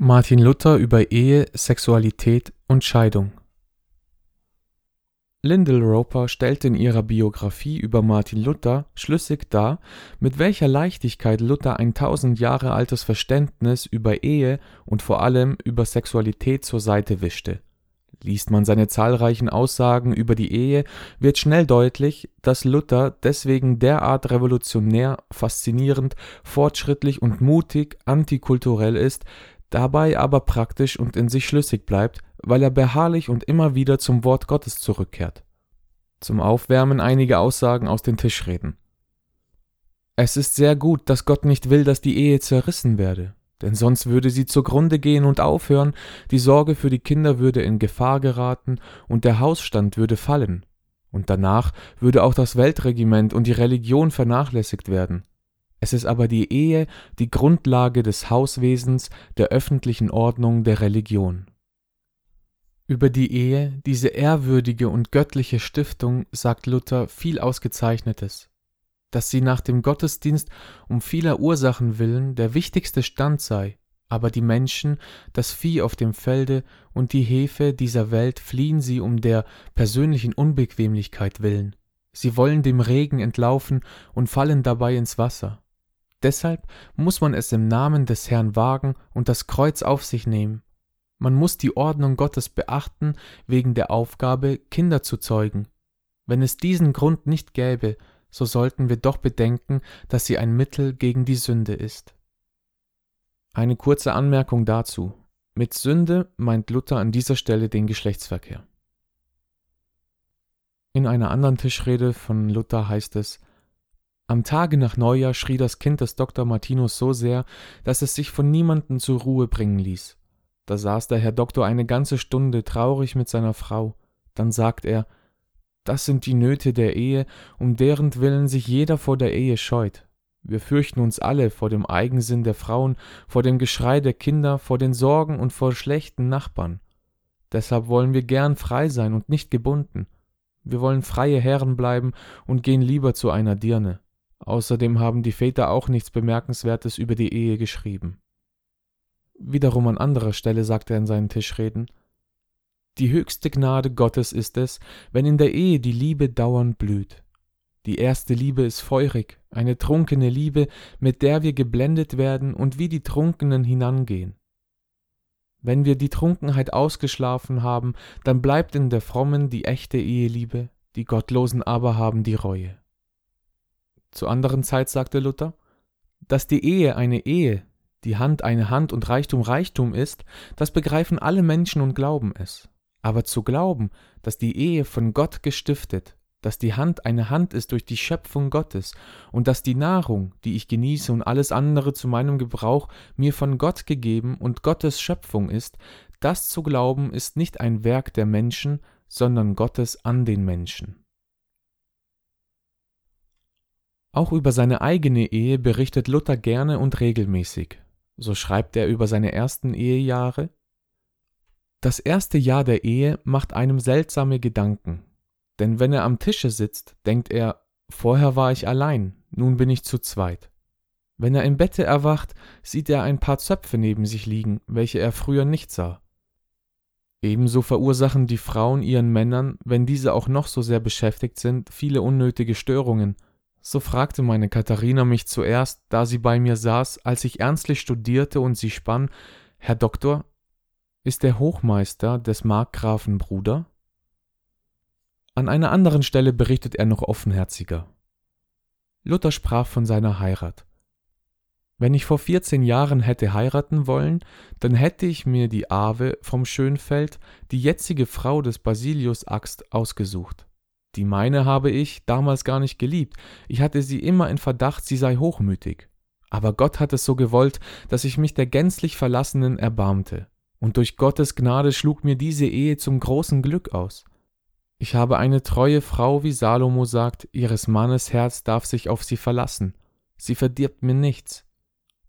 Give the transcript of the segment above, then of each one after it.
Martin Luther über Ehe, Sexualität und Scheidung. Lyndall Roper stellt in ihrer Biographie über Martin Luther schlüssig dar, mit welcher Leichtigkeit Luther ein tausend Jahre altes Verständnis über Ehe und vor allem über Sexualität zur Seite wischte. Liest man seine zahlreichen Aussagen über die Ehe, wird schnell deutlich, dass Luther deswegen derart revolutionär, faszinierend, fortschrittlich und mutig antikulturell ist, dabei aber praktisch und in sich schlüssig bleibt, weil er beharrlich und immer wieder zum Wort Gottes zurückkehrt. Zum Aufwärmen einige Aussagen aus den Tischreden. Es ist sehr gut, dass Gott nicht will, dass die Ehe zerrissen werde denn sonst würde sie zugrunde gehen und aufhören, die Sorge für die Kinder würde in Gefahr geraten und der Hausstand würde fallen, und danach würde auch das Weltregiment und die Religion vernachlässigt werden. Es ist aber die Ehe die Grundlage des Hauswesens, der öffentlichen Ordnung, der Religion. Über die Ehe, diese ehrwürdige und göttliche Stiftung, sagt Luther viel Ausgezeichnetes dass sie nach dem Gottesdienst um vieler Ursachen willen der wichtigste Stand sei, aber die Menschen, das Vieh auf dem Felde und die Hefe dieser Welt fliehen sie um der persönlichen Unbequemlichkeit willen. Sie wollen dem Regen entlaufen und fallen dabei ins Wasser. Deshalb muss man es im Namen des Herrn wagen und das Kreuz auf sich nehmen. Man muss die Ordnung Gottes beachten wegen der Aufgabe, Kinder zu zeugen. Wenn es diesen Grund nicht gäbe, so sollten wir doch bedenken, dass sie ein Mittel gegen die Sünde ist. Eine kurze Anmerkung dazu. Mit Sünde meint Luther an dieser Stelle den Geschlechtsverkehr. In einer anderen Tischrede von Luther heißt es Am Tage nach Neujahr schrie das Kind des Dr. Martinus so sehr, dass es sich von niemanden zur Ruhe bringen ließ. Da saß der Herr Doktor eine ganze Stunde traurig mit seiner Frau. Dann sagt er das sind die Nöte der Ehe, um deren Willen sich jeder vor der Ehe scheut. Wir fürchten uns alle vor dem Eigensinn der Frauen, vor dem Geschrei der Kinder, vor den Sorgen und vor schlechten Nachbarn. Deshalb wollen wir gern frei sein und nicht gebunden. Wir wollen freie Herren bleiben und gehen lieber zu einer Dirne. Außerdem haben die Väter auch nichts Bemerkenswertes über die Ehe geschrieben. Wiederum an anderer Stelle sagt er in seinen Tischreden, die höchste Gnade Gottes ist es, wenn in der Ehe die Liebe dauernd blüht. Die erste Liebe ist feurig, eine trunkene Liebe, mit der wir geblendet werden und wie die Trunkenen hinangehen. Wenn wir die Trunkenheit ausgeschlafen haben, dann bleibt in der frommen die echte Eheliebe, die Gottlosen aber haben die Reue. Zur anderen Zeit sagte Luther, dass die Ehe eine Ehe, die Hand eine Hand und Reichtum Reichtum ist, das begreifen alle Menschen und glauben es. Aber zu glauben, dass die Ehe von Gott gestiftet, dass die Hand eine Hand ist durch die Schöpfung Gottes und dass die Nahrung, die ich genieße und alles andere zu meinem Gebrauch mir von Gott gegeben und Gottes Schöpfung ist, das zu glauben ist nicht ein Werk der Menschen, sondern Gottes an den Menschen. Auch über seine eigene Ehe berichtet Luther gerne und regelmäßig. So schreibt er über seine ersten Ehejahre das erste Jahr der Ehe macht einem seltsame Gedanken. Denn wenn er am Tische sitzt, denkt er, vorher war ich allein, nun bin ich zu zweit. Wenn er im Bette erwacht, sieht er ein paar Zöpfe neben sich liegen, welche er früher nicht sah. Ebenso verursachen die Frauen ihren Männern, wenn diese auch noch so sehr beschäftigt sind, viele unnötige Störungen. So fragte meine Katharina mich zuerst, da sie bei mir saß, als ich ernstlich studierte und sie spann, Herr Doktor, ist der Hochmeister des Markgrafen Bruder? An einer anderen Stelle berichtet er noch offenherziger. Luther sprach von seiner Heirat. Wenn ich vor vierzehn Jahren hätte heiraten wollen, dann hätte ich mir die Ave vom Schönfeld, die jetzige Frau des Basilius Axt, ausgesucht. Die meine habe ich damals gar nicht geliebt, ich hatte sie immer in Verdacht, sie sei hochmütig. Aber Gott hat es so gewollt, dass ich mich der gänzlich Verlassenen erbarmte und durch Gottes Gnade schlug mir diese Ehe zum großen Glück aus. Ich habe eine treue Frau, wie Salomo sagt, ihres Mannes Herz darf sich auf sie verlassen. Sie verdirbt mir nichts.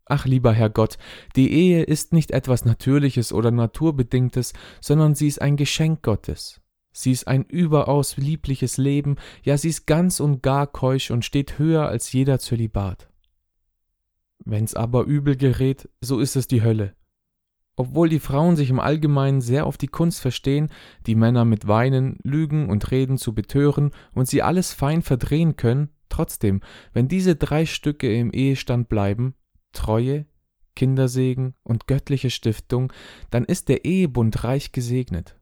Ach, lieber Herr Gott, die Ehe ist nicht etwas Natürliches oder Naturbedingtes, sondern sie ist ein Geschenk Gottes. Sie ist ein überaus liebliches Leben, ja, sie ist ganz und gar keusch und steht höher als jeder Zölibat. Wenn's aber übel gerät, so ist es die Hölle. Obwohl die Frauen sich im Allgemeinen sehr auf die Kunst verstehen, die Männer mit Weinen, Lügen und Reden zu betören und sie alles fein verdrehen können, trotzdem, wenn diese drei Stücke im Ehestand bleiben, Treue, Kindersegen und göttliche Stiftung, dann ist der Ehebund reich gesegnet.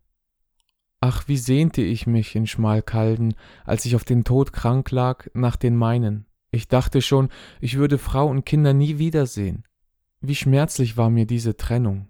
Ach, wie sehnte ich mich in Schmalkalden, als ich auf den Tod krank lag, nach den meinen. Ich dachte schon, ich würde Frau und Kinder nie wiedersehen. Wie schmerzlich war mir diese Trennung.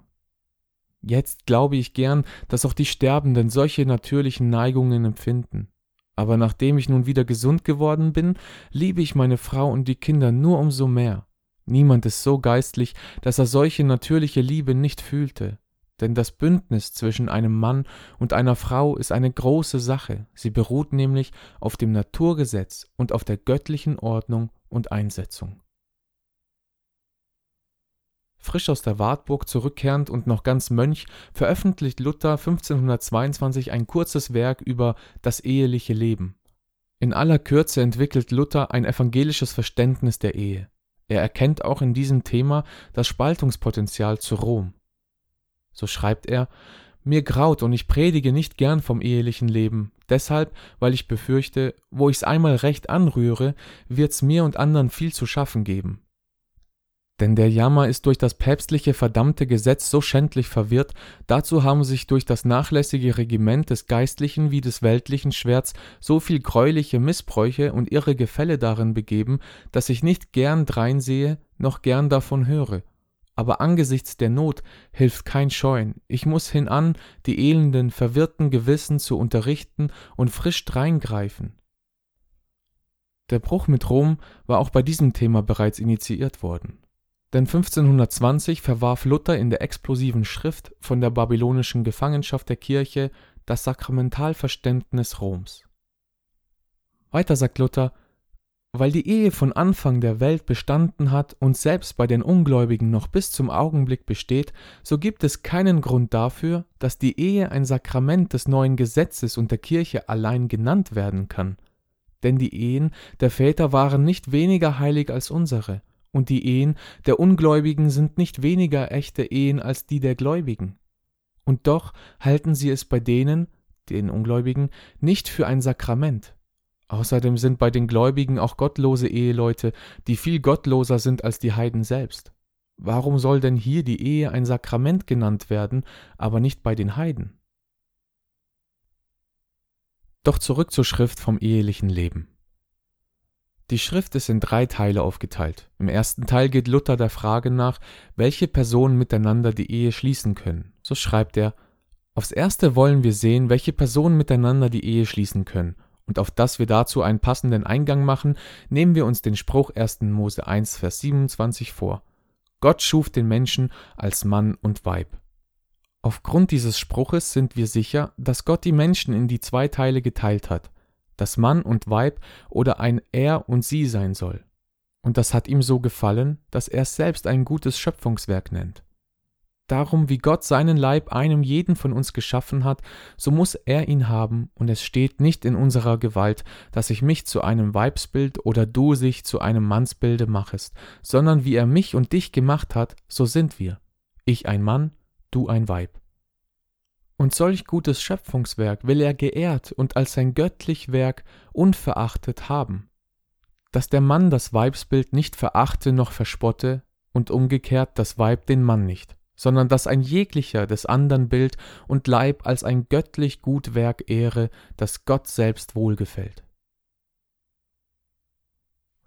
Jetzt glaube ich gern, dass auch die Sterbenden solche natürlichen Neigungen empfinden. Aber nachdem ich nun wieder gesund geworden bin, liebe ich meine Frau und die Kinder nur umso mehr. Niemand ist so geistlich, dass er solche natürliche Liebe nicht fühlte. Denn das Bündnis zwischen einem Mann und einer Frau ist eine große Sache, sie beruht nämlich auf dem Naturgesetz und auf der göttlichen Ordnung und Einsetzung. Frisch aus der Wartburg zurückkehrend und noch ganz Mönch, veröffentlicht Luther 1522 ein kurzes Werk über das eheliche Leben. In aller Kürze entwickelt Luther ein evangelisches Verständnis der Ehe. Er erkennt auch in diesem Thema das Spaltungspotenzial zu Rom. So schreibt er, mir graut und ich predige nicht gern vom ehelichen Leben, deshalb, weil ich befürchte, wo ich's einmal recht anrühre, wird's mir und anderen viel zu schaffen geben. Denn der Jammer ist durch das päpstliche verdammte Gesetz so schändlich verwirrt, dazu haben sich durch das nachlässige Regiment des geistlichen wie des weltlichen Schwerts so viel greuliche Missbräuche und irre Gefälle darin begeben, dass ich nicht gern dreinsehe, noch gern davon höre aber angesichts der Not hilft kein Scheuen, ich muss hinan, die elenden, verwirrten Gewissen zu unterrichten und frisch dreingreifen. Der Bruch mit Rom war auch bei diesem Thema bereits initiiert worden. Denn 1520 verwarf Luther in der explosiven Schrift von der babylonischen Gefangenschaft der Kirche das Sakramentalverständnis Roms. Weiter sagt Luther, weil die Ehe von Anfang der Welt bestanden hat und selbst bei den Ungläubigen noch bis zum Augenblick besteht, so gibt es keinen Grund dafür, dass die Ehe ein Sakrament des neuen Gesetzes und der Kirche allein genannt werden kann. Denn die Ehen der Väter waren nicht weniger heilig als unsere, und die Ehen der Ungläubigen sind nicht weniger echte Ehen als die der Gläubigen. Und doch halten sie es bei denen, den Ungläubigen, nicht für ein Sakrament, Außerdem sind bei den Gläubigen auch gottlose Eheleute, die viel gottloser sind als die Heiden selbst. Warum soll denn hier die Ehe ein Sakrament genannt werden, aber nicht bei den Heiden? Doch zurück zur Schrift vom ehelichen Leben. Die Schrift ist in drei Teile aufgeteilt. Im ersten Teil geht Luther der Frage nach, welche Personen miteinander die Ehe schließen können. So schreibt er, Aufs erste wollen wir sehen, welche Personen miteinander die Ehe schließen können und auf das wir dazu einen passenden Eingang machen, nehmen wir uns den Spruch 1. Mose 1, Vers 27 vor. Gott schuf den Menschen als Mann und Weib. Aufgrund dieses Spruches sind wir sicher, dass Gott die Menschen in die zwei Teile geteilt hat, dass Mann und Weib oder ein Er und Sie sein soll. Und das hat ihm so gefallen, dass er es selbst ein gutes Schöpfungswerk nennt. Darum, wie Gott seinen Leib einem jeden von uns geschaffen hat, so muss er ihn haben, und es steht nicht in unserer Gewalt, dass ich mich zu einem Weibsbild oder du sich zu einem Mannsbilde machest, sondern wie er mich und dich gemacht hat, so sind wir. Ich ein Mann, du ein Weib. Und solch gutes Schöpfungswerk will er geehrt und als sein göttlich Werk unverachtet haben. Dass der Mann das Weibsbild nicht verachte noch verspotte und umgekehrt das Weib den Mann nicht sondern dass ein jeglicher des andern Bild und Leib als ein göttlich gut Werk ehre, das Gott selbst wohlgefällt.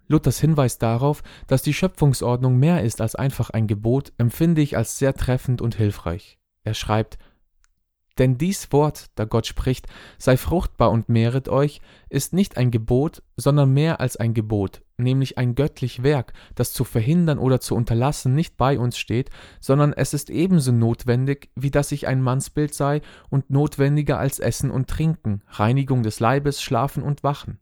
Luthers Hinweis darauf, dass die Schöpfungsordnung mehr ist als einfach ein Gebot, empfinde ich als sehr treffend und hilfreich. Er schreibt denn dies Wort, da Gott spricht, sei fruchtbar und mehret euch, ist nicht ein Gebot, sondern mehr als ein Gebot, nämlich ein göttlich Werk, das zu verhindern oder zu unterlassen nicht bei uns steht, sondern es ist ebenso notwendig, wie dass ich ein Mannsbild sei und notwendiger als Essen und Trinken, Reinigung des Leibes, Schlafen und Wachen.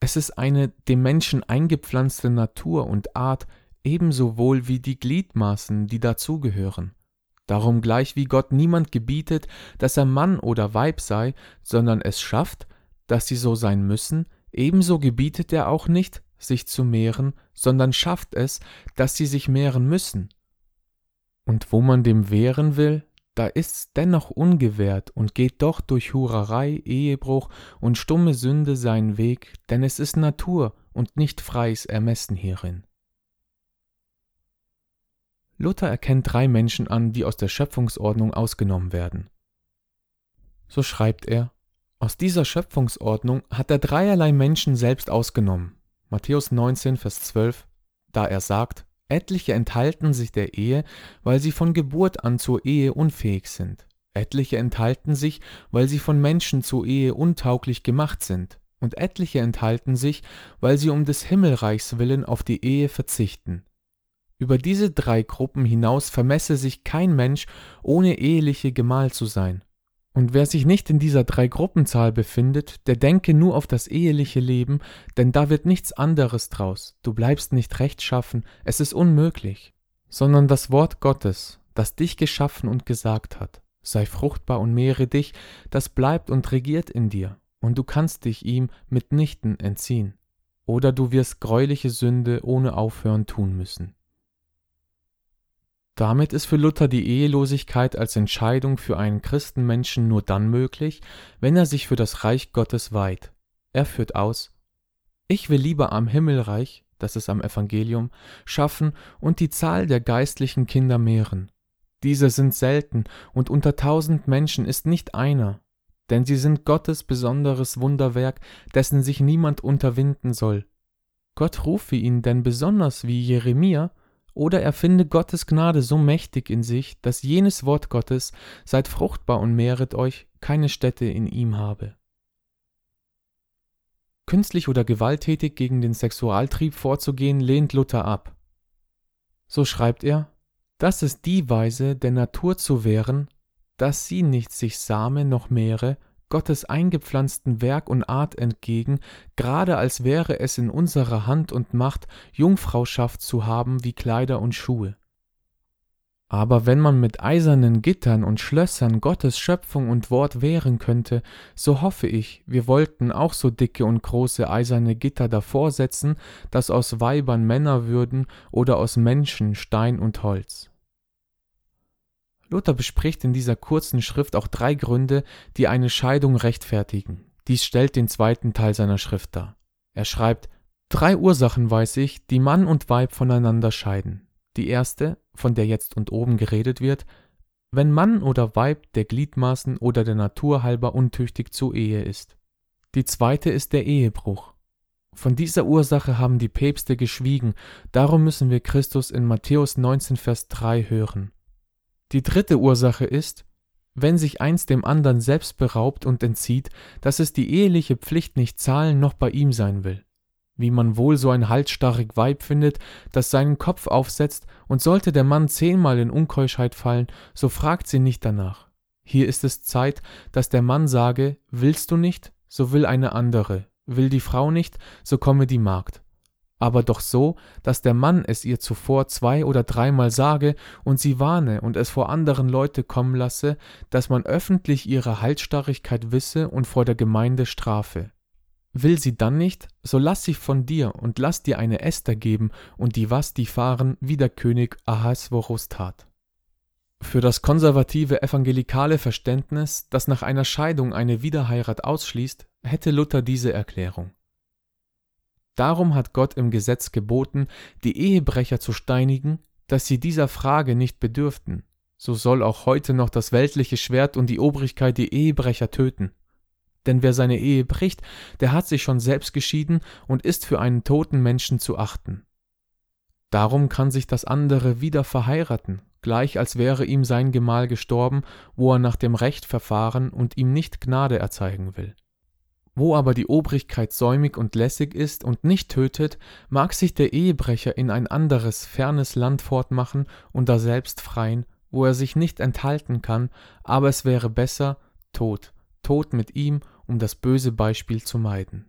Es ist eine dem Menschen eingepflanzte Natur und Art, ebenso wohl wie die Gliedmaßen, die dazugehören. Darum gleich wie Gott niemand gebietet, dass er Mann oder Weib sei, sondern es schafft, dass sie so sein müssen, ebenso gebietet er auch nicht, sich zu mehren, sondern schafft es, dass sie sich mehren müssen. Und wo man dem wehren will, da ist's dennoch ungewährt und geht doch durch Hurerei, Ehebruch und stumme Sünde seinen Weg, denn es ist Natur und nicht freies Ermessen hierin. Luther erkennt drei Menschen an, die aus der Schöpfungsordnung ausgenommen werden. So schreibt er, aus dieser Schöpfungsordnung hat er dreierlei Menschen selbst ausgenommen. Matthäus 19, Vers 12, da er sagt, Etliche enthalten sich der Ehe, weil sie von Geburt an zur Ehe unfähig sind. Etliche enthalten sich, weil sie von Menschen zur Ehe untauglich gemacht sind. Und etliche enthalten sich, weil sie um des Himmelreichs willen auf die Ehe verzichten. Über diese drei Gruppen hinaus vermesse sich kein Mensch, ohne eheliche Gemahl zu sein. Und wer sich nicht in dieser Drei-Gruppenzahl befindet, der denke nur auf das eheliche Leben, denn da wird nichts anderes draus. Du bleibst nicht rechtschaffen, es ist unmöglich. Sondern das Wort Gottes, das dich geschaffen und gesagt hat, sei fruchtbar und mehre dich, das bleibt und regiert in dir, und du kannst dich ihm mitnichten entziehen. Oder du wirst greuliche Sünde ohne Aufhören tun müssen. Damit ist für Luther die Ehelosigkeit als Entscheidung für einen Christenmenschen nur dann möglich, wenn er sich für das Reich Gottes weiht. Er führt aus Ich will lieber am Himmelreich, das ist am Evangelium, schaffen und die Zahl der geistlichen Kinder mehren. Diese sind selten, und unter tausend Menschen ist nicht einer, denn sie sind Gottes besonderes Wunderwerk, dessen sich niemand unterwinden soll. Gott rufe ihn denn besonders wie Jeremia, oder er finde Gottes Gnade so mächtig in sich, dass jenes Wort Gottes, seid fruchtbar und mehret euch, keine Stätte in ihm habe. Künstlich oder gewalttätig gegen den Sexualtrieb vorzugehen, lehnt Luther ab. So schreibt er, das ist die Weise, der Natur zu wehren, dass sie nicht sich same noch mehre, Gottes eingepflanzten Werk und Art entgegen, gerade als wäre es in unserer Hand und Macht, Jungfrauschaft zu haben wie Kleider und Schuhe. Aber wenn man mit eisernen Gittern und Schlössern Gottes Schöpfung und Wort wehren könnte, so hoffe ich, wir wollten auch so dicke und große eiserne Gitter davor setzen, dass aus Weibern Männer würden oder aus Menschen Stein und Holz. Luther bespricht in dieser kurzen Schrift auch drei Gründe, die eine Scheidung rechtfertigen. Dies stellt den zweiten Teil seiner Schrift dar. Er schreibt, Drei Ursachen weiß ich, die Mann und Weib voneinander scheiden. Die erste, von der jetzt und oben geredet wird, wenn Mann oder Weib der Gliedmaßen oder der Natur halber untüchtig zur Ehe ist. Die zweite ist der Ehebruch. Von dieser Ursache haben die Päpste geschwiegen, darum müssen wir Christus in Matthäus 19, Vers 3 hören. Die dritte Ursache ist, wenn sich eins dem anderen selbst beraubt und entzieht, dass es die eheliche Pflicht nicht zahlen noch bei ihm sein will. Wie man wohl so ein halsstarrig Weib findet, das seinen Kopf aufsetzt, und sollte der Mann zehnmal in Unkeuschheit fallen, so fragt sie nicht danach. Hier ist es Zeit, dass der Mann sage, willst du nicht, so will eine andere, will die Frau nicht, so komme die Magd aber doch so, dass der Mann es ihr zuvor zwei oder dreimal sage und sie warne und es vor anderen Leute kommen lasse, dass man öffentlich ihre Halsstarrigkeit wisse und vor der Gemeinde strafe. Will sie dann nicht, so lass sie von dir und lass dir eine Esther geben und die Vasti fahren, wie der König Ahasverus tat. Für das konservative evangelikale Verständnis, das nach einer Scheidung eine Wiederheirat ausschließt, hätte Luther diese Erklärung. Darum hat Gott im Gesetz geboten, die Ehebrecher zu steinigen, dass sie dieser Frage nicht bedürften. So soll auch heute noch das weltliche Schwert und die Obrigkeit die Ehebrecher töten. Denn wer seine Ehe bricht, der hat sich schon selbst geschieden und ist für einen toten Menschen zu achten. Darum kann sich das andere wieder verheiraten, gleich als wäre ihm sein Gemahl gestorben, wo er nach dem Recht verfahren und ihm nicht Gnade erzeigen will. Wo aber die Obrigkeit säumig und lässig ist und nicht tötet, mag sich der Ehebrecher in ein anderes, fernes Land fortmachen und daselbst freien, wo er sich nicht enthalten kann, aber es wäre besser, tot, tot mit ihm, um das böse Beispiel zu meiden.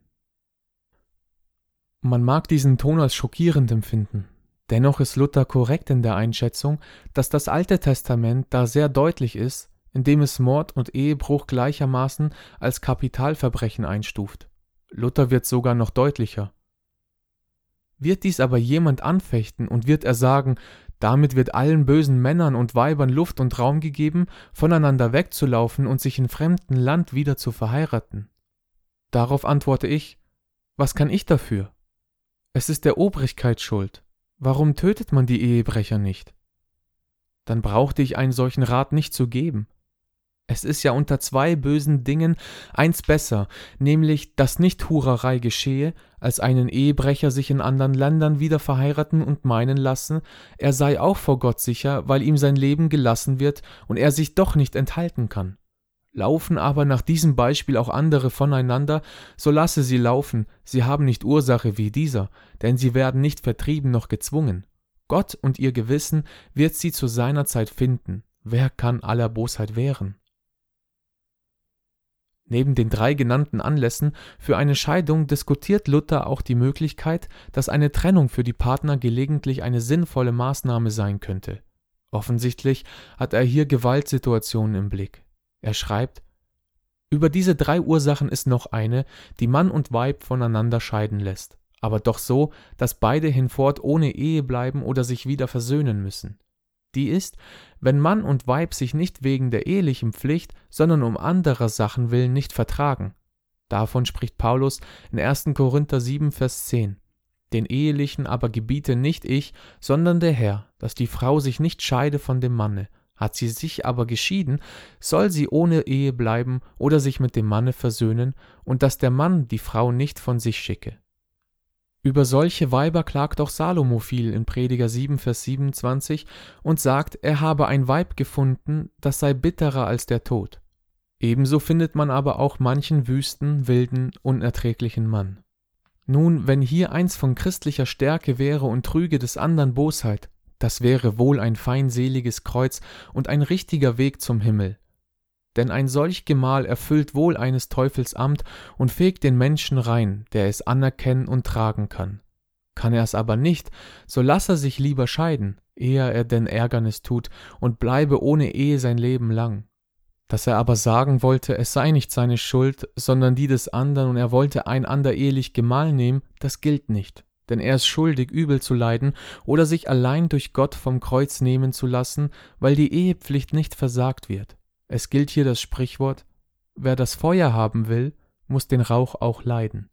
Man mag diesen Ton als schockierend empfinden, dennoch ist Luther korrekt in der Einschätzung, dass das Alte Testament da sehr deutlich ist, indem es Mord und Ehebruch gleichermaßen als Kapitalverbrechen einstuft. Luther wird sogar noch deutlicher. Wird dies aber jemand anfechten und wird er sagen, Damit wird allen bösen Männern und Weibern Luft und Raum gegeben, voneinander wegzulaufen und sich in fremdem Land wieder zu verheiraten. Darauf antworte ich, was kann ich dafür? Es ist der Obrigkeit schuld. Warum tötet man die Ehebrecher nicht? Dann brauchte ich einen solchen Rat nicht zu geben. Es ist ja unter zwei bösen Dingen eins besser, nämlich, dass nicht Hurerei geschehe, als einen Ehebrecher sich in anderen Ländern wieder verheiraten und meinen lassen, er sei auch vor Gott sicher, weil ihm sein Leben gelassen wird und er sich doch nicht enthalten kann. Laufen aber nach diesem Beispiel auch andere voneinander, so lasse sie laufen, sie haben nicht Ursache wie dieser, denn sie werden nicht vertrieben noch gezwungen. Gott und ihr Gewissen wird sie zu seiner Zeit finden. Wer kann aller Bosheit wehren? Neben den drei genannten Anlässen für eine Scheidung diskutiert Luther auch die Möglichkeit, dass eine Trennung für die Partner gelegentlich eine sinnvolle Maßnahme sein könnte. Offensichtlich hat er hier Gewaltsituationen im Blick. Er schreibt Über diese drei Ursachen ist noch eine, die Mann und Weib voneinander scheiden lässt, aber doch so, dass beide hinfort ohne Ehe bleiben oder sich wieder versöhnen müssen die ist, wenn Mann und Weib sich nicht wegen der ehelichen Pflicht, sondern um anderer Sachen willen nicht vertragen. Davon spricht Paulus in 1. Korinther 7, Vers 10. Den Ehelichen aber gebiete nicht ich, sondern der Herr, dass die Frau sich nicht scheide von dem Manne. Hat sie sich aber geschieden, soll sie ohne Ehe bleiben oder sich mit dem Manne versöhnen, und dass der Mann die Frau nicht von sich schicke. Über solche Weiber klagt auch Salomo viel in Prediger 7, Vers 27 und sagt, er habe ein Weib gefunden, das sei bitterer als der Tod. Ebenso findet man aber auch manchen wüsten, wilden, unerträglichen Mann. Nun, wenn hier eins von christlicher Stärke wäre und trüge des andern Bosheit, das wäre wohl ein feinseliges Kreuz und ein richtiger Weg zum Himmel, denn ein solch Gemahl erfüllt wohl eines Teufels Amt und fegt den Menschen rein, der es anerkennen und tragen kann. Kann er es aber nicht, so lass er sich lieber scheiden, ehe er denn Ärgernis tut, und bleibe ohne Ehe sein Leben lang. Dass er aber sagen wollte, es sei nicht seine Schuld, sondern die des andern, und er wollte ein ander ehelich Gemahl nehmen, das gilt nicht. Denn er ist schuldig, übel zu leiden oder sich allein durch Gott vom Kreuz nehmen zu lassen, weil die Ehepflicht nicht versagt wird. Es gilt hier das Sprichwort Wer das Feuer haben will, muss den Rauch auch leiden.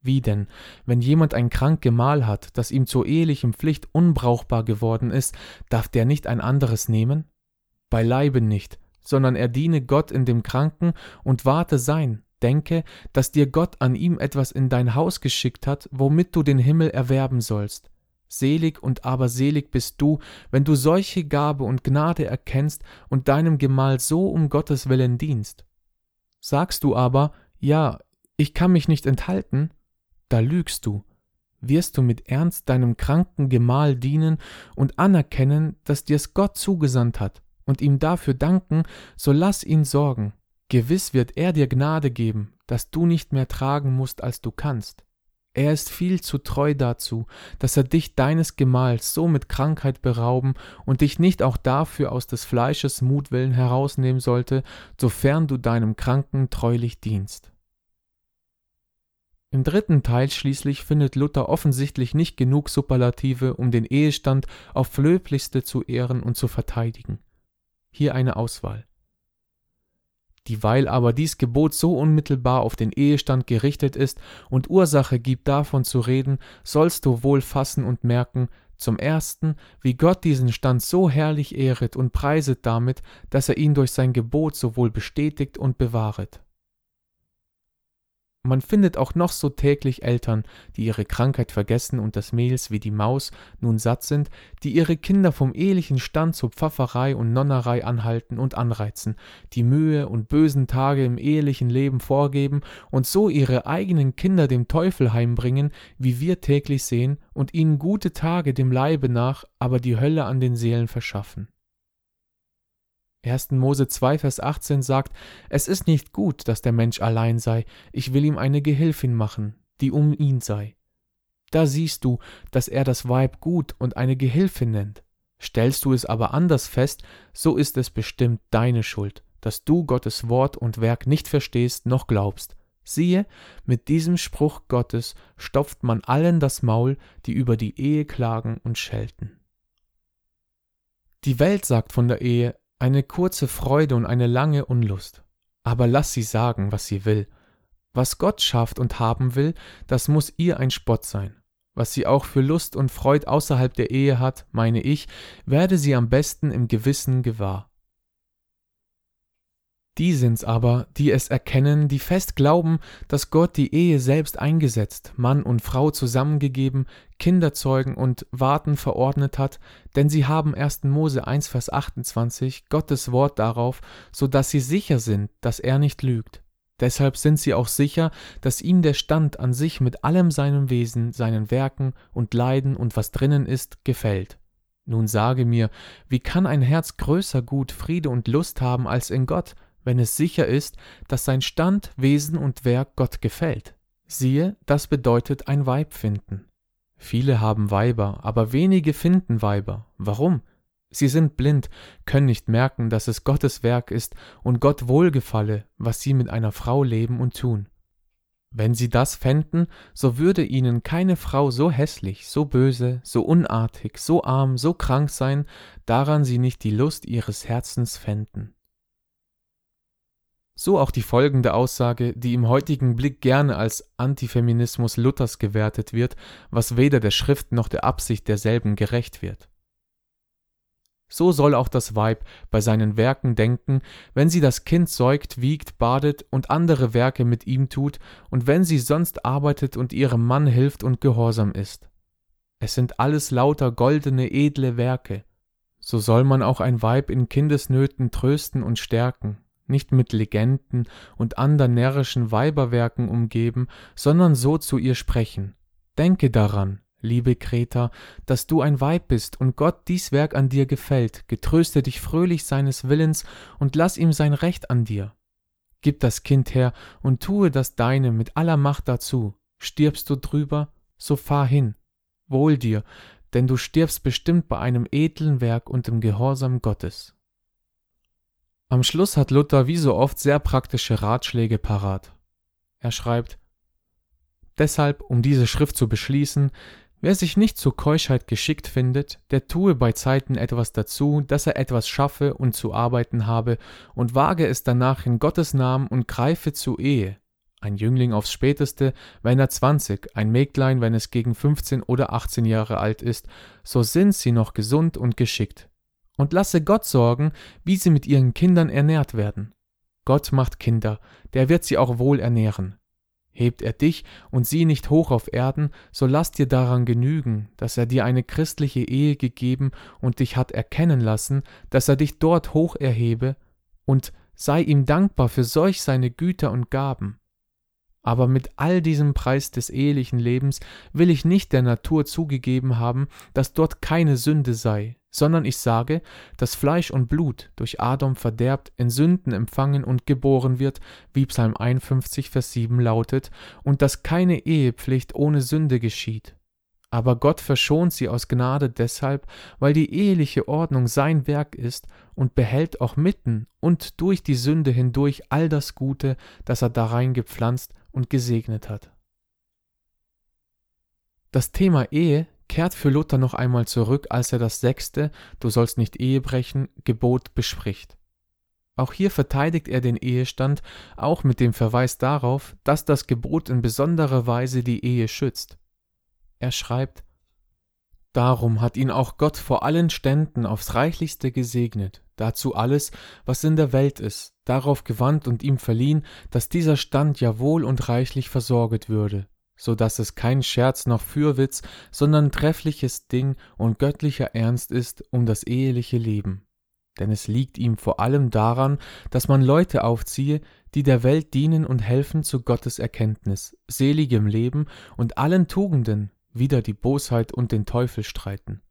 Wie denn, wenn jemand ein krank Gemahl hat, das ihm zur ehelichen Pflicht unbrauchbar geworden ist, darf der nicht ein anderes nehmen? Beileibe nicht, sondern er diene Gott in dem Kranken und warte sein, denke, dass dir Gott an ihm etwas in dein Haus geschickt hat, womit du den Himmel erwerben sollst. Selig und aber selig bist du, wenn du solche Gabe und Gnade erkennst und deinem Gemahl so um Gottes willen dienst. Sagst du aber, ja, ich kann mich nicht enthalten, da lügst du. Wirst du mit Ernst deinem kranken Gemahl dienen und anerkennen, dass dir's Gott zugesandt hat, und ihm dafür danken, so lass ihn sorgen. Gewiss wird er dir Gnade geben, dass du nicht mehr tragen musst, als du kannst. Er ist viel zu treu dazu, dass er dich deines Gemahls so mit Krankheit berauben und dich nicht auch dafür aus des Fleisches Mutwillen herausnehmen sollte, sofern du deinem Kranken treulich dienst. Im dritten Teil schließlich findet Luther offensichtlich nicht genug Superlative, um den Ehestand auf löblichste zu ehren und zu verteidigen. Hier eine Auswahl. Dieweil aber dies Gebot so unmittelbar auf den Ehestand gerichtet ist und Ursache gibt davon zu reden, sollst du wohl fassen und merken, zum ersten, wie Gott diesen Stand so herrlich ehret und preiset damit, dass er ihn durch sein Gebot sowohl bestätigt und bewahret. Man findet auch noch so täglich Eltern, die ihre Krankheit vergessen und das Mehls wie die Maus nun satt sind, die ihre Kinder vom ehelichen Stand zur Pfafferei und Nonnerei anhalten und anreizen, die Mühe und bösen Tage im ehelichen Leben vorgeben und so ihre eigenen Kinder dem Teufel heimbringen, wie wir täglich sehen, und ihnen gute Tage dem Leibe nach, aber die Hölle an den Seelen verschaffen. 1. Mose 2, Vers 18 sagt, es ist nicht gut, dass der Mensch allein sei, ich will ihm eine Gehilfin machen, die um ihn sei. Da siehst du, dass er das Weib gut und eine Gehilfin nennt. Stellst du es aber anders fest, so ist es bestimmt deine Schuld, dass du Gottes Wort und Werk nicht verstehst noch glaubst. Siehe, mit diesem Spruch Gottes stopft man allen das Maul, die über die Ehe klagen und schelten. Die Welt sagt von der Ehe eine kurze Freude und eine lange Unlust. Aber lass sie sagen, was sie will. Was Gott schafft und haben will, das muss ihr ein Spott sein. Was sie auch für Lust und Freud außerhalb der Ehe hat, meine ich, werde sie am besten im Gewissen gewahr. Die sind's aber, die es erkennen, die fest glauben, dass Gott die Ehe selbst eingesetzt, Mann und Frau zusammengegeben, Kinder zeugen und warten verordnet hat, denn sie haben 1. Mose 1, Vers 28 Gottes Wort darauf, so dass sie sicher sind, dass er nicht lügt. Deshalb sind sie auch sicher, dass ihm der Stand an sich mit allem seinem Wesen, seinen Werken und Leiden und was drinnen ist, gefällt. Nun sage mir, wie kann ein Herz größer Gut, Friede und Lust haben als in Gott, wenn es sicher ist, dass sein Stand, Wesen und Werk Gott gefällt. Siehe, das bedeutet ein Weib finden. Viele haben Weiber, aber wenige finden Weiber. Warum? Sie sind blind, können nicht merken, dass es Gottes Werk ist und Gott wohlgefalle, was sie mit einer Frau leben und tun. Wenn sie das fänden, so würde ihnen keine Frau so hässlich, so böse, so unartig, so arm, so krank sein, daran sie nicht die Lust ihres Herzens fänden. So auch die folgende Aussage, die im heutigen Blick gerne als Antifeminismus Luthers gewertet wird, was weder der Schrift noch der Absicht derselben gerecht wird. So soll auch das Weib bei seinen Werken denken, wenn sie das Kind säugt, wiegt, badet und andere Werke mit ihm tut, und wenn sie sonst arbeitet und ihrem Mann hilft und gehorsam ist. Es sind alles lauter goldene, edle Werke. So soll man auch ein Weib in Kindesnöten trösten und stärken, nicht mit Legenden und andern närrischen Weiberwerken umgeben, sondern so zu ihr sprechen. Denke daran, liebe Kreta, dass du ein Weib bist und Gott dies Werk an dir gefällt, getröste dich fröhlich seines Willens und lass ihm sein Recht an dir. Gib das Kind her und tue das Deine mit aller Macht dazu. Stirbst du drüber, so fahr hin. Wohl dir, denn du stirbst bestimmt bei einem edlen Werk und im Gehorsam Gottes. Am Schluss hat Luther wie so oft sehr praktische Ratschläge parat. Er schreibt Deshalb, um diese Schrift zu beschließen, wer sich nicht zur Keuschheit geschickt findet, der tue bei Zeiten etwas dazu, dass er etwas schaffe und zu arbeiten habe, und wage es danach in Gottes Namen und greife zur Ehe. Ein Jüngling aufs späteste, wenn er zwanzig, ein Mägdlein, wenn es gegen fünfzehn oder achtzehn Jahre alt ist, so sind sie noch gesund und geschickt und lasse Gott sorgen, wie sie mit ihren Kindern ernährt werden. Gott macht Kinder, der wird sie auch wohl ernähren. Hebt er dich und sie nicht hoch auf Erden, so lass dir daran genügen, dass er dir eine christliche Ehe gegeben und dich hat erkennen lassen, dass er dich dort hoch erhebe, und sei ihm dankbar für solch seine Güter und Gaben. Aber mit all diesem Preis des ehelichen Lebens will ich nicht der Natur zugegeben haben, dass dort keine Sünde sei, sondern ich sage, dass Fleisch und Blut durch Adam verderbt, in Sünden empfangen und geboren wird, wie Psalm 51, Vers 7 lautet, und dass keine Ehepflicht ohne Sünde geschieht. Aber Gott verschont sie aus Gnade deshalb, weil die eheliche Ordnung sein Werk ist und behält auch mitten und durch die Sünde hindurch all das Gute, das er darein gepflanzt und gesegnet hat. Das Thema Ehe kehrt für Luther noch einmal zurück, als er das sechste, du sollst nicht Ehe brechen, Gebot bespricht. Auch hier verteidigt er den Ehestand, auch mit dem Verweis darauf, dass das Gebot in besonderer Weise die Ehe schützt. Er schreibt Darum hat ihn auch Gott vor allen Ständen aufs reichlichste gesegnet, dazu alles, was in der Welt ist, darauf gewandt und ihm verliehen, dass dieser Stand ja wohl und reichlich versorget würde, so dass es kein Scherz noch Fürwitz, sondern treffliches Ding und göttlicher Ernst ist um das eheliche Leben. Denn es liegt ihm vor allem daran, dass man Leute aufziehe, die der Welt dienen und helfen zu Gottes Erkenntnis, seligem Leben und allen Tugenden, wieder die Bosheit und den Teufel streiten.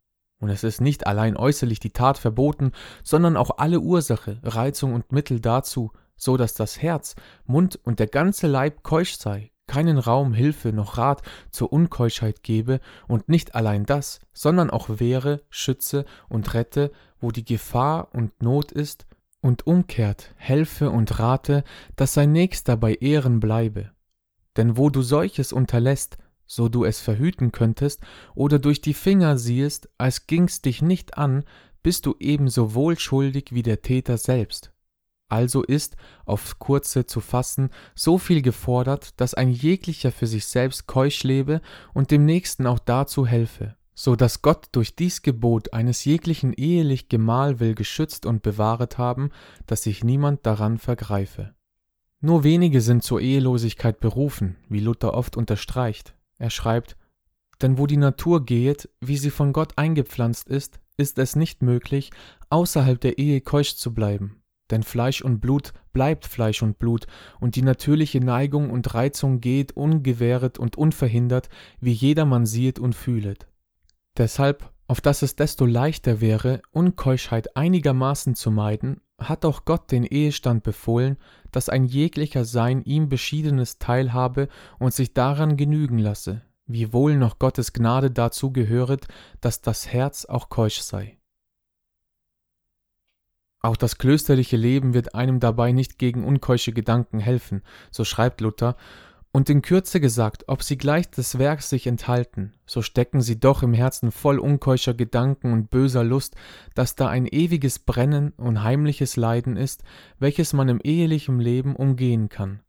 Und es ist nicht allein äußerlich die Tat verboten, sondern auch alle Ursache, Reizung und Mittel dazu, so dass das Herz, Mund und der ganze Leib keusch sei, keinen Raum, Hilfe noch Rat zur Unkeuschheit gebe und nicht allein das, sondern auch wehre, schütze und rette, wo die Gefahr und Not ist, und umkehrt, helfe und rate, dass sein Nächster bei Ehren bleibe. Denn wo du solches unterlässt, so du es verhüten könntest, oder durch die Finger siehest, als ging's dich nicht an, bist du ebenso wohl schuldig wie der Täter selbst. Also ist, aufs Kurze zu fassen, so viel gefordert, dass ein jeglicher für sich selbst keusch lebe und dem Nächsten auch dazu helfe, so dass Gott durch dies Gebot eines jeglichen ehelich Gemahl will geschützt und bewahret haben, dass sich niemand daran vergreife. Nur wenige sind zur Ehelosigkeit berufen, wie Luther oft unterstreicht. Er schreibt, denn wo die Natur gehet, wie sie von Gott eingepflanzt ist, ist es nicht möglich, außerhalb der Ehe keusch zu bleiben, denn Fleisch und Blut bleibt Fleisch und Blut, und die natürliche Neigung und Reizung geht ungewehret und unverhindert, wie jedermann siehet und fühlet. Deshalb, auf dass es desto leichter wäre, Unkeuschheit einigermaßen zu meiden, hat auch Gott den Ehestand befohlen, dass ein jeglicher sein ihm beschiedenes teilhabe und sich daran genügen lasse, wiewohl noch Gottes Gnade dazu gehöret, dass das Herz auch keusch sei. Auch das klösterliche Leben wird einem dabei nicht gegen unkeusche Gedanken helfen, so schreibt Luther, und in Kürze gesagt, ob sie gleich des Werks sich enthalten, so stecken sie doch im Herzen voll unkeuscher Gedanken und böser Lust, dass da ein ewiges Brennen und heimliches Leiden ist, welches man im ehelichen Leben umgehen kann.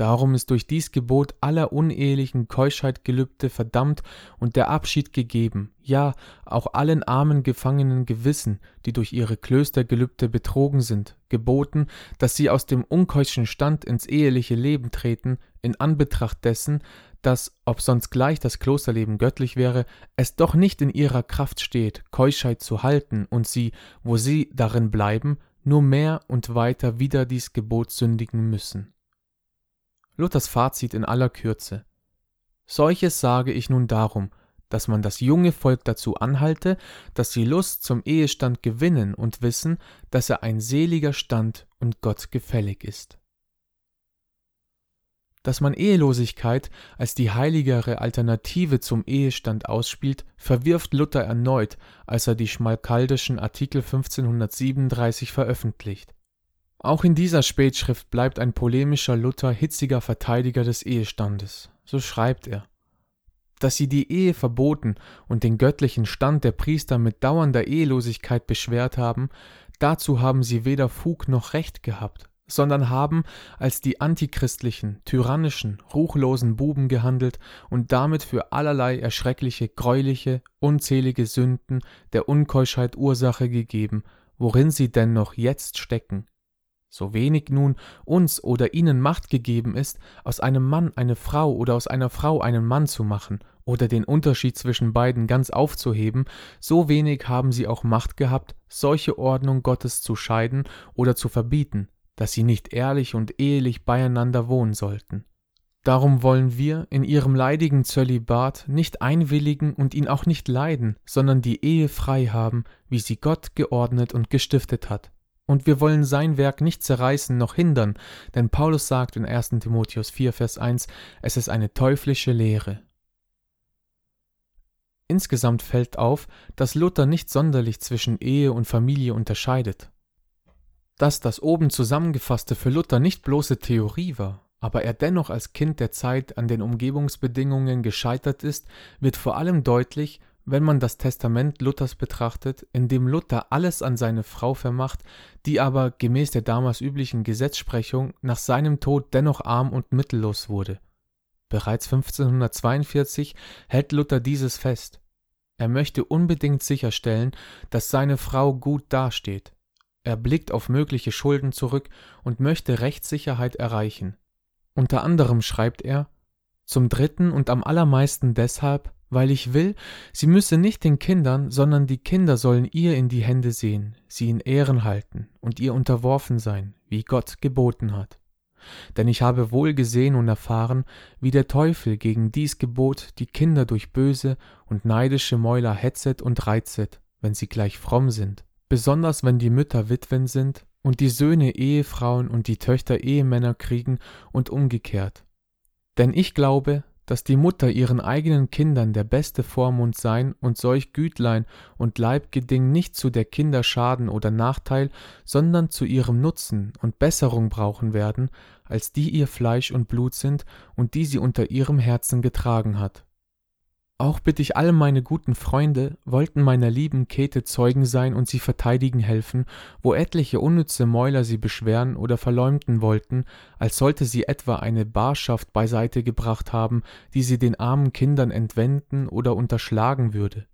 Darum ist durch dies Gebot aller unehelichen Keuschheit Gelübde verdammt und der Abschied gegeben, ja, auch allen armen Gefangenen Gewissen, die durch ihre Klöstergelübde betrogen sind, geboten, dass sie aus dem unkeuschen Stand ins eheliche Leben treten, in Anbetracht dessen, dass, ob sonst gleich das Klosterleben göttlich wäre, es doch nicht in ihrer Kraft steht, Keuschheit zu halten und sie, wo sie darin bleiben, nur mehr und weiter wider dies Gebot sündigen müssen. Luthers Fazit in aller Kürze. Solches sage ich nun darum, dass man das junge Volk dazu anhalte, dass sie Lust zum Ehestand gewinnen und wissen, dass er ein seliger Stand und Gott gefällig ist. Dass man Ehelosigkeit als die heiligere Alternative zum Ehestand ausspielt, verwirft Luther erneut, als er die schmalkaldischen Artikel 1537 veröffentlicht. Auch in dieser Spätschrift bleibt ein polemischer Luther hitziger Verteidiger des Ehestandes. So schreibt er dass sie die Ehe verboten und den göttlichen Stand der Priester mit dauernder Ehelosigkeit beschwert haben, dazu haben sie weder Fug noch Recht gehabt, sondern haben als die antichristlichen, tyrannischen, ruchlosen Buben gehandelt und damit für allerlei erschreckliche, greuliche, unzählige Sünden der Unkeuschheit Ursache gegeben, worin sie denn noch jetzt stecken, so wenig nun uns oder ihnen Macht gegeben ist, aus einem Mann eine Frau oder aus einer Frau einen Mann zu machen oder den Unterschied zwischen beiden ganz aufzuheben, so wenig haben sie auch Macht gehabt, solche Ordnung Gottes zu scheiden oder zu verbieten, dass sie nicht ehrlich und ehelich beieinander wohnen sollten. Darum wollen wir in ihrem leidigen Zölibat nicht einwilligen und ihn auch nicht leiden, sondern die Ehe frei haben, wie sie Gott geordnet und gestiftet hat. Und wir wollen sein Werk nicht zerreißen noch hindern, denn Paulus sagt in 1. Timotheus 4, Vers 1, es ist eine teuflische Lehre. Insgesamt fällt auf, dass Luther nicht sonderlich zwischen Ehe und Familie unterscheidet. Dass das oben zusammengefasste für Luther nicht bloße Theorie war, aber er dennoch als Kind der Zeit an den Umgebungsbedingungen gescheitert ist, wird vor allem deutlich, wenn man das Testament Luthers betrachtet, in dem Luther alles an seine Frau vermacht, die aber gemäß der damals üblichen Gesetzsprechung nach seinem Tod dennoch arm und mittellos wurde. Bereits 1542 hält Luther dieses fest. Er möchte unbedingt sicherstellen, dass seine Frau gut dasteht. Er blickt auf mögliche Schulden zurück und möchte Rechtssicherheit erreichen. Unter anderem schreibt er Zum dritten und am allermeisten deshalb, weil ich will, sie müsse nicht den Kindern, sondern die Kinder sollen ihr in die Hände sehen, sie in Ehren halten und ihr unterworfen sein, wie Gott geboten hat. Denn ich habe wohl gesehen und erfahren, wie der Teufel gegen dies Gebot die Kinder durch böse und neidische Mäuler hetzet und reizet, wenn sie gleich fromm sind, besonders wenn die Mütter Witwen sind und die Söhne Ehefrauen und die Töchter Ehemänner kriegen und umgekehrt. Denn ich glaube, dass die Mutter ihren eigenen Kindern der beste Vormund sein und solch Gütlein und Leibgeding nicht zu der Kinder Schaden oder Nachteil, sondern zu ihrem Nutzen und Besserung brauchen werden, als die ihr Fleisch und Blut sind und die sie unter ihrem Herzen getragen hat. Auch bitte ich alle meine guten Freunde, wollten meiner lieben Käthe Zeugen sein und sie verteidigen helfen, wo etliche unnütze Mäuler sie beschweren oder verleumden wollten, als sollte sie etwa eine Barschaft beiseite gebracht haben, die sie den armen Kindern entwenden oder unterschlagen würde.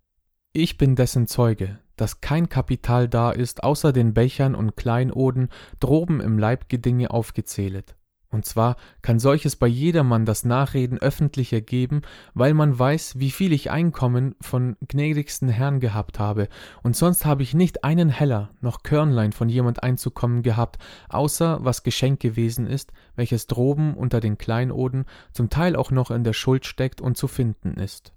Ich bin dessen Zeuge, dass kein Kapital da ist, außer den Bechern und Kleinoden droben im Leibgedinge aufgezählet. Und zwar kann solches bei jedermann das Nachreden öffentlich ergeben, weil man weiß, wie viel ich Einkommen von gnädigsten Herrn gehabt habe, und sonst habe ich nicht einen Heller noch Körnlein von jemand einzukommen gehabt, außer was Geschenk gewesen ist, welches droben unter den Kleinoden zum Teil auch noch in der Schuld steckt und zu finden ist.